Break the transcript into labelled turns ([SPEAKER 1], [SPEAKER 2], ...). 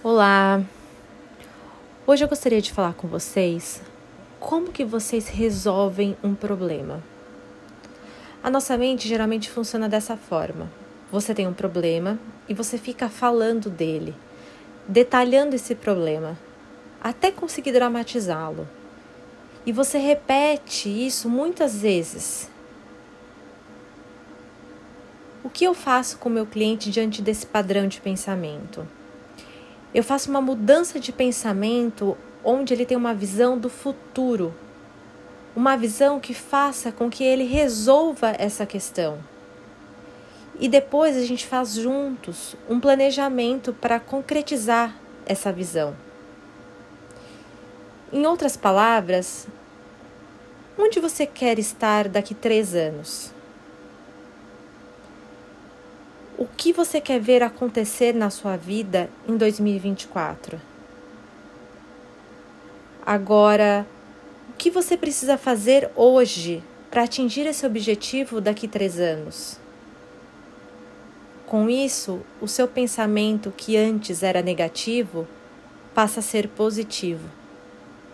[SPEAKER 1] Olá! Hoje eu gostaria de falar com vocês como que vocês resolvem um problema. A nossa mente geralmente funciona dessa forma. Você tem um problema e você fica falando dele, detalhando esse problema, até conseguir dramatizá-lo. E você repete isso muitas vezes. O que eu faço com meu cliente diante desse padrão de pensamento? Eu faço uma mudança de pensamento onde ele tem uma visão do futuro, uma visão que faça com que ele resolva essa questão. E depois a gente faz juntos um planejamento para concretizar essa visão. Em outras palavras, onde você quer estar daqui três anos? O que você quer ver acontecer na sua vida em 2024? Agora, o que você precisa fazer hoje para atingir esse objetivo daqui três anos? Com isso, o seu pensamento que antes era negativo passa a ser positivo.